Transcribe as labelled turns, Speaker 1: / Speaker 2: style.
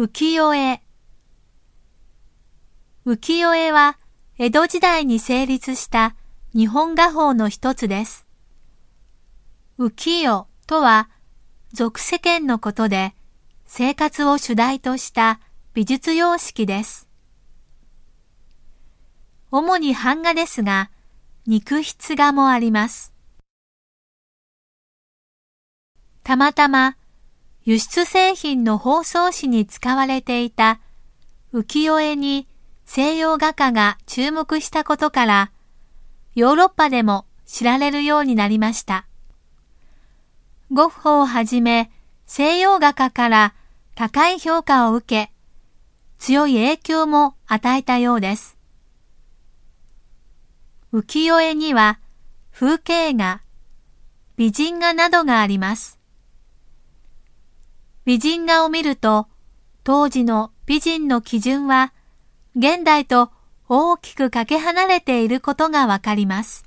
Speaker 1: 浮世絵浮世絵は江戸時代に成立した日本画法の一つです。浮世とは俗世間のことで生活を主題とした美術様式です。主に版画ですが、肉筆画もあります。たまたま輸出製品の包装紙に使われていた浮世絵に西洋画家が注目したことから、ヨーロッパでも知られるようになりました。ゴッホをはじめ西洋画家から高い評価を受け、強い影響も与えたようです。浮世絵には風景画、美人画などがあります。美人画を見ると、当時の美人の基準は、現代と大きくかけ離れていることがわかります。